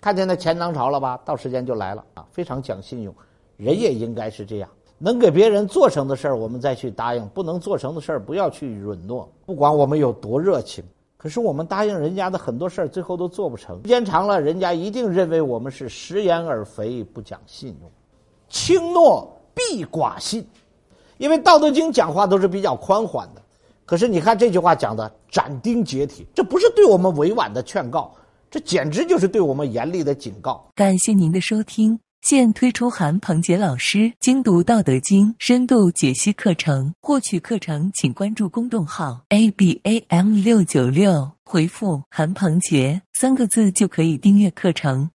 看见那钱囊潮了吧？到时间就来了啊，非常讲信用。人也应该是这样，能给别人做成的事儿，我们再去答应；不能做成的事儿，不要去允诺。不管我们有多热情，可是我们答应人家的很多事儿，最后都做不成。时间长了，人家一定认为我们是食言而肥，不讲信用。轻诺必寡信，因为《道德经》讲话都是比较宽缓的。可是你看这句话讲的斩钉截铁，这不是对我们委婉的劝告，这简直就是对我们严厉的警告。感谢您的收听。现推出韩鹏杰老师精读《道德经》深度解析课程，获取课程请关注公众号 a b a m 六九六，回复“韩鹏杰”三个字就可以订阅课程。